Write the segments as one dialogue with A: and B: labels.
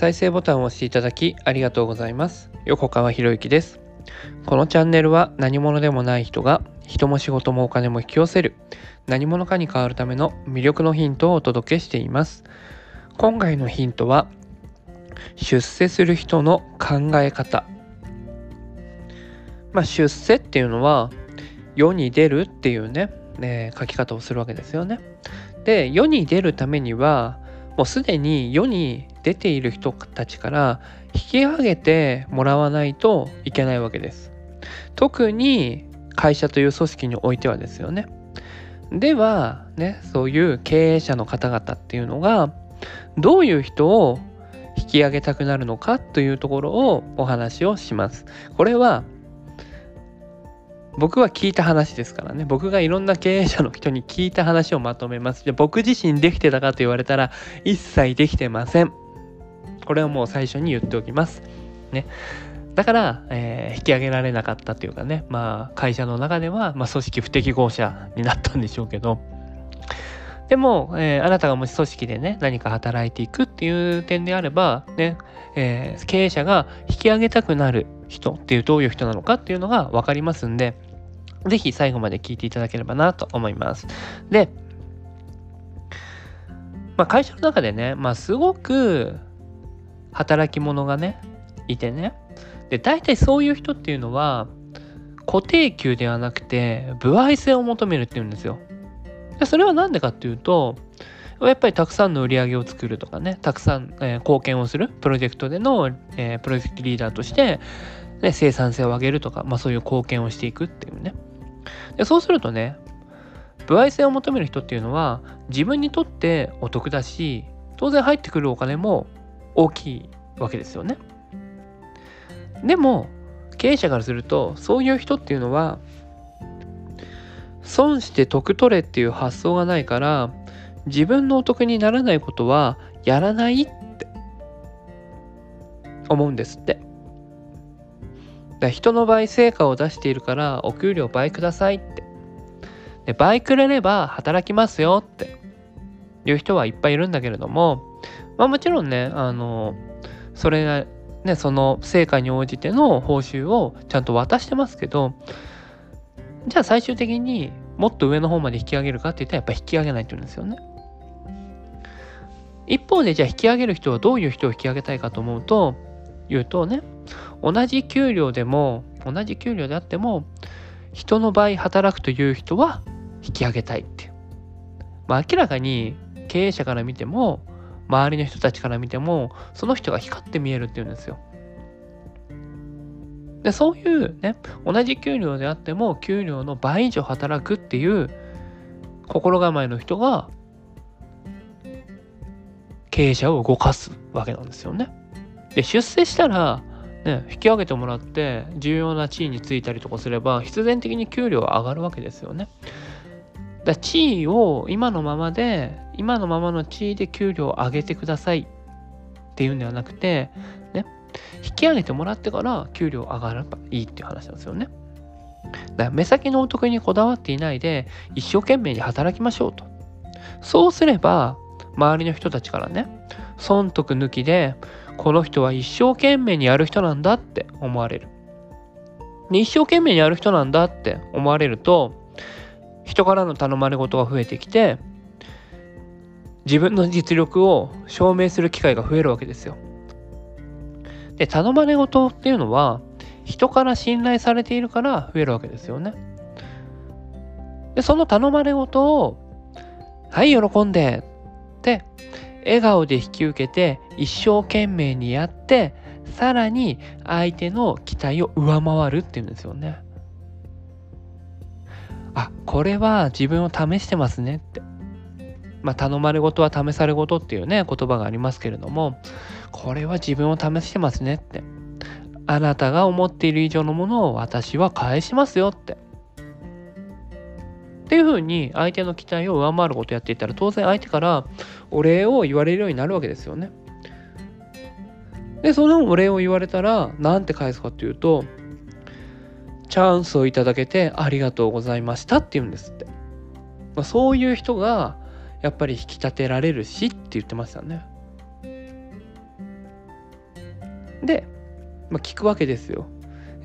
A: 再生ボタンを押していただきありがとうございます。横川博之です。このチャンネルは何者でもない人が人も仕事もお金も引き寄せる何者かに変わるための魅力のヒントをお届けしています。今回のヒントは出世する人の考え方。まあ出世っていうのは世に出るっていうねね書き方をするわけですよね。で世に出るためにはもうすでに世に出ている人たちから引き上げてもらわないといけないわけです。特に会社という組織においてはですよね。ではねそういう経営者の方々っていうのがどういう人を引き上げたくなるのかというところをお話をします。これは僕は聞いた話ですからね僕がいろんな経営者の人に聞いた話をまとめますで僕自身できてたかと言われたら一切できてませんこれはもう最初に言っておきます。ね。だから、えー、引き上げられなかったというかね。まあ会社の中では、まあ、組織不適合者になったんでしょうけど。でも、えー、あなたがもし組織でね、何か働いていくっていう点であれば、ね、えー、経営者が引き上げたくなる人っていうどういう人なのかっていうのが分かりますんで、ぜひ最後まで聞いていただければなと思います。で、まあ、会社の中でね、まあ、すごく働き者がね、いてね、で、大体そういう人っていうのは、固定給ではなくて、歩合制を求めるっていうんですよ。でそれは何でかっていうとやっぱりたくさんの売り上げを作るとかねたくさん、えー、貢献をするプロジェクトでの、えー、プロジェクトリーダーとして、ね、生産性を上げるとか、まあ、そういう貢献をしていくっていうねでそうするとね歩合制を求める人っていうのは自分にとってお得だし当然入ってくるお金も大きいわけですよねでも経営者からするとそういう人っていうのは損して得取れっていう発想がないから自分のお得にならないことはやらないって思うんですって。だ人の場合成果を出しているからお給料倍くださいって。で倍くれれば働きますよっていう人はいっぱいいるんだけれどもまあもちろんねあのそれがねその成果に応じての報酬をちゃんと渡してますけどじゃあ最終的にもっと上の方まで引き上げるかって言ったらやっぱ引き上げないって言うんですよね。一方でじゃあ引き上げる人はどういう人を引き上げたいかと思うと言うとね同じ給料でも同じ給料であっても人の倍働くという人は引き上げたいって。まあ明らかに経営者から見ても周りの人たちから見てもその人が光って見えるっていうんですよ。でそういうね同じ給料であっても給料の倍以上働くっていう心構えの人が経営者を動かすわけなんですよね。で出世したら、ね、引き上げてもらって重要な地位についたりとかすれば必然的に給料は上がるわけですよね。だ地位を今のままで今のままの地位で給料を上げてくださいっていうんではなくてね引き上げてもらってから給料上がればいいっていう話なんですよね。だ目先のお得にこだわっていないで一生懸命に働きましょうと。そうすれば周りの人たちからね損得抜きでこの人は一生懸命にやる人なんだって思われる。一生懸命にやる人なんだって思われると人からの頼まれ事が増えてきて自分の実力を証明する機会が増えるわけですよ。で、頼まれ事っていうのは、人から信頼されているから増えるわけですよね。で、その頼まれ事を、はい、喜んでって、笑顔で引き受けて、一生懸命にやって、さらに相手の期待を上回るっていうんですよね。あ、これは自分を試してますねって。まあ、頼まれ事は試され事っていうね、言葉がありますけれども、これは自分を試してますねって。あなたが思っている以上のものを私は返しますよって。っていうふうに相手の期待を上回ることをやっていたら当然相手からお礼を言われるようになるわけですよね。で、そのお礼を言われたら何て返すかっていうとチャンスをいただけてありがとうございましたって言うんですって。まあ、そういう人がやっぱり引き立てられるしって言ってましたね。で、まあ、聞くわけですよ。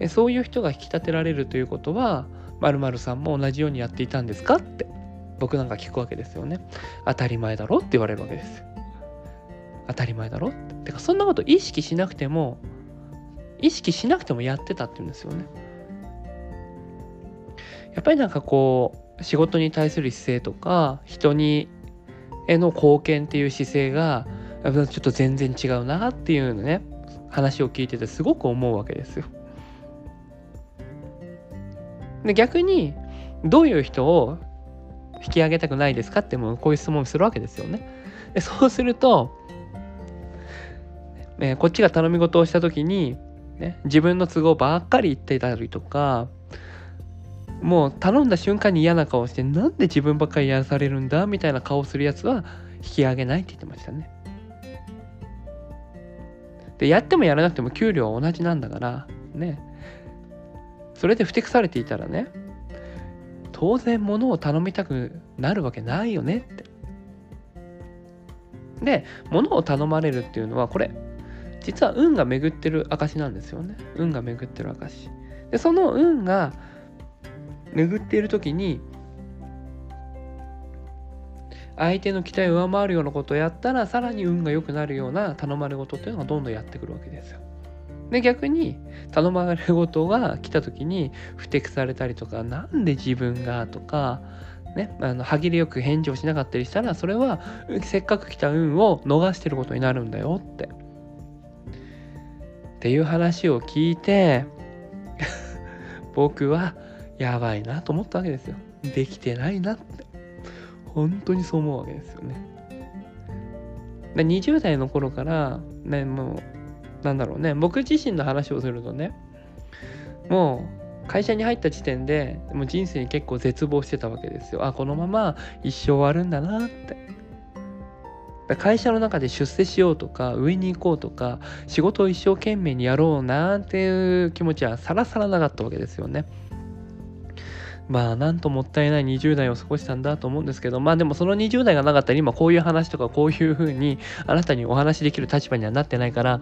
A: そういう人が引き立てられるということは、まるさんも同じようにやっていたんですかって僕なんか聞くわけですよね。当たり前だろって言われるわけです。当たり前だろって。てかそんなこと意識しなくても意識しなくてもやってたって言うんですよね。やっぱりなんかこう仕事に対する姿勢とか人にへの貢献っていう姿勢がちょっと全然違うなっていうのね話を聞いててすごく思うわけですよ。で逆にどういう人を引き上げたくないですかってもうこういう質問をするわけですよね。でそうすると、えこっちが頼み事をした時に、ね、自分の都合ばっかり言ってたりとかもう頼んだ瞬間に嫌な顔してなんで自分ばっかりやらされるんだみたいな顔するやつは引き上げないって言ってましたね。でやってもやらなくても給料は同じなんだからねそれでふてくされていたらね当然物を頼みたくなるわけないよねって。で物を頼まれるっていうのはこれ実は運が巡ってる証なんですよね運が巡ってる証でその運が巡っている時に相手の期待を上回るようなことをやったらさらに運が良くなるような頼まれ事っていうのがどんどんやってくるわけですよ。で逆に頼まれ事が来た時に不適されたりとかなんで自分がとかね、あの歯切れよく返事をしなかったりしたらそれはせっかく来た運を逃してることになるんだよって。っていう話を聞いて僕はやばいなと思ったわけですよ。できてないなって。本当にそう思うわけですよね。で20代の頃からねもうなんだろうね僕自身の話をするとねもう会社に入った時点でもう人生に結構絶望してたわけですよあこのまま一生終わるんだなって会社の中で出世しようとか上に行こうとか仕事を一生懸命にやろうなんていう気持ちはさらさらなかったわけですよねまあなんともったいない20代を過ごしたんだと思うんですけどまあでもその20代がなかったら今こういう話とかこういうふうにあなたにお話しできる立場にはなってないから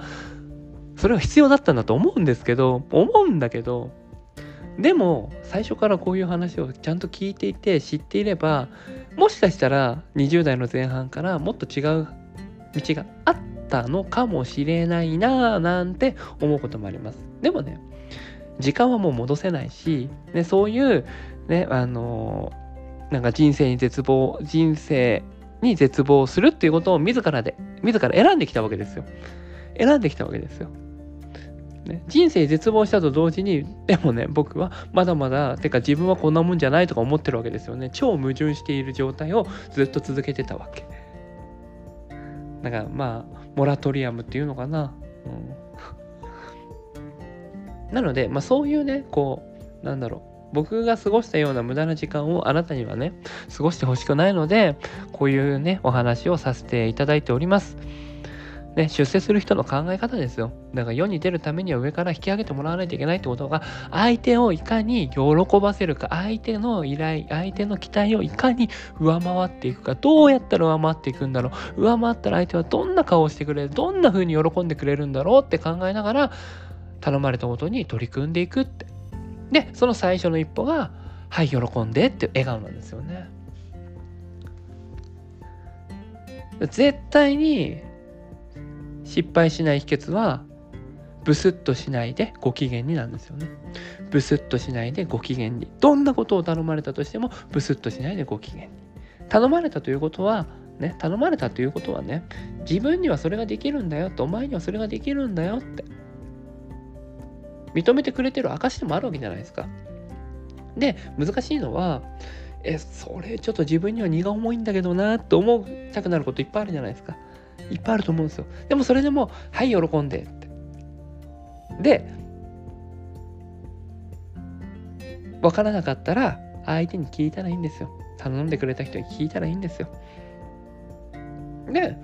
A: それは必要だったんだと思うんですけど思うんだけどでも最初からこういう話をちゃんと聞いていて知っていればもしかしたら20代の前半からもっと違う道があったのかもしれないなぁなんて思うこともあります。でもね時間はもう戻せないし、ね、そういうね、あの、なんか人生に絶望、人生に絶望するっていうことを自らで、自ら選んできたわけですよ。選んできたわけですよ。ね、人生絶望したと同時に、でもね、僕はまだまだ、てか自分はこんなもんじゃないとか思ってるわけですよね。超矛盾している状態をずっと続けてたわけ。だからまあ、モラトリアムっていうのかな。うん、なので、まあそういうね、こう、なんだろう。僕が過ごしたような無駄な時間をあなたにはね、過ごしてほしくないので、こういうね、お話をさせていただいております。ね、出世する人の考え方ですよ。だから世に出るためには上から引き上げてもらわないといけないってことが、相手をいかに喜ばせるか、相手の依頼、相手の期待をいかに上回っていくか、どうやったら上回っていくんだろう、上回ったら相手はどんな顔をしてくれる、どんな風に喜んでくれるんだろうって考えながら、頼まれたことに取り組んでいくって。でその最初の一歩が「はい喜んで」っていう笑顔なんですよね。絶対に失敗しない秘訣はブスッとしないでご機嫌になんですよね。ブスッとしないでご機嫌に。どんなことを頼まれたとしてもブスッとしないでご機嫌に。頼まれたということはね、頼まれたということはね、自分にはそれができるんだよと、お前にはそれができるんだよって。認めてくれてる証でもあるわけじゃないですか。で、難しいのは、え、それちょっと自分には荷が重いんだけどなって思いたくなることいっぱいあるじゃないですか。いっぱいあると思うんですよ。でもそれでも、はい、喜んでって。で、分からなかったら、相手に聞いたらいいんですよ。頼んでくれた人に聞いたらいいんですよ。で、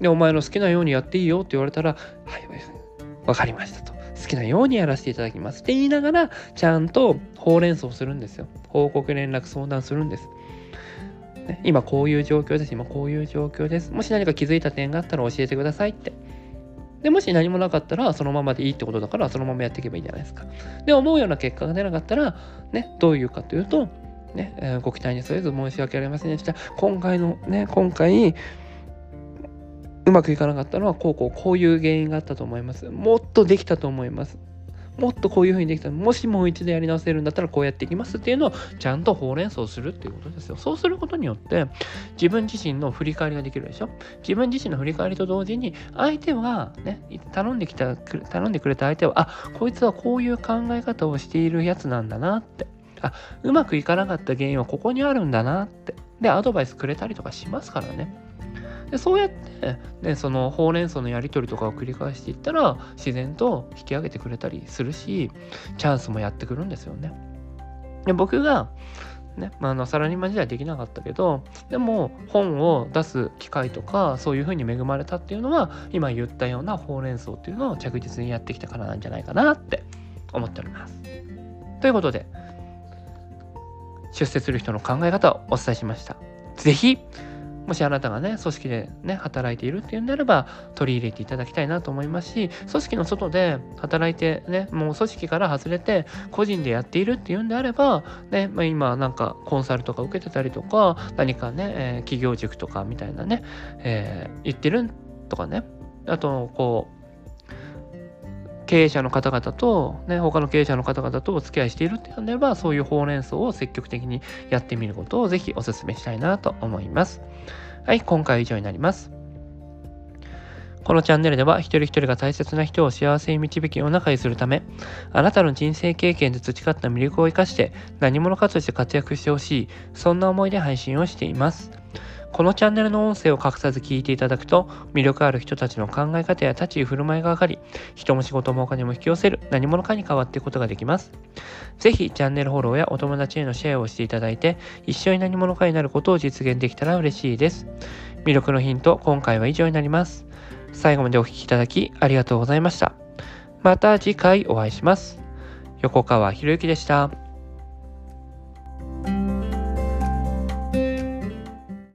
A: でお前の好きなようにやっていいよって言われたら、はい、分かりましたと。好きなようにやらせていただきますって言いながら、ちゃんとほうれん草するんですよ。報告連絡相談するんです。ね、今こういう状況です。今こういう状況です。もし何か気づいた点があったら教えてくださいって。でもし何もなかったらそのままでいいってことだからそのままやっていけばいいじゃないですか。で思うような結果が出なかったらねどういうかというとね、えー、ご期待に添えず申し訳ありませんでした。今回のね今回うまくいかなかったのはこうこうこういう原因があったと思います。もっとできたと思います。もっとこういう風にできたもしもう一度やり直せるんだったらこうやっていきますっていうのをちゃんとほうれん草するっていうことですよ。そうすることによって自分自身の振り返りができるでしょ？自分自身の振り返りと同時に相手はね、頼んできた、頼んでくれた相手は、あ、こいつはこういう考え方をしているやつなんだなって。あ、うまくいかなかった原因はここにあるんだなって。で、アドバイスくれたりとかしますからね。でそうやって、ね、そのほうれん草のやり取りとかを繰り返していったら自然と引き上げてくれたりするしチャンスもやってくるんですよね。で僕がね、まあ、のサラリーマン時代できなかったけどでも本を出す機会とかそういうふうに恵まれたっていうのは今言ったようなほうれん草っていうのを着実にやってきたからなんじゃないかなって思っております。ということで出世する人の考え方をお伝えしました。是非もしあなたがね、組織でね、働いているっていうんであれば、取り入れていただきたいなと思いますし、組織の外で働いてね、もう組織から外れて、個人でやっているっていうんであれば、ね、まあ、今なんかコンサルとか受けてたりとか、何かね、えー、企業塾とかみたいなね、えー、言ってるとかね、あと、こう、経営者の方々と、ね、他の経営者の方々とお付き合いしているっていうんであれば、そういうほうれん草を積極的にやってみることをぜひお勧めしたいなと思います。はい、今回は以上になります。このチャンネルでは一人一人が大切な人を幸せに導き世の中にするため、あなたの人生経験で培った魅力を生かして何者かとして活躍してほしい、そんな思いで配信をしています。このチャンネルの音声を隠さず聞いていただくと、魅力ある人たちの考え方や立ち居振る舞いが上がり、人も仕事もお金も引き寄せる何者かに変わっていくことができます。ぜひチャンネルフォローやお友達へのシェアをしていただいて、一緒に何者かになることを実現できたら嬉しいです。魅力のヒント、今回は以上になります。最後までお聴きいただきありがとうございました。また次回お会いします。横川博之でした。